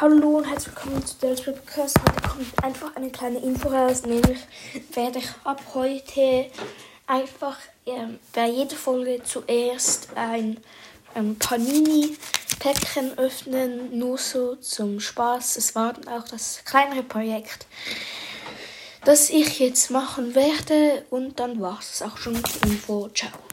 Hallo und herzlich willkommen zu der Podcast. Heute kommt einfach eine kleine Info raus, nämlich werde ich ab heute einfach ähm, bei jeder Folge zuerst ein ähm, Panini-Päckchen öffnen, nur so zum Spaß. Es war dann auch das kleinere Projekt, das ich jetzt machen werde und dann war es auch schon mit Info. Ciao.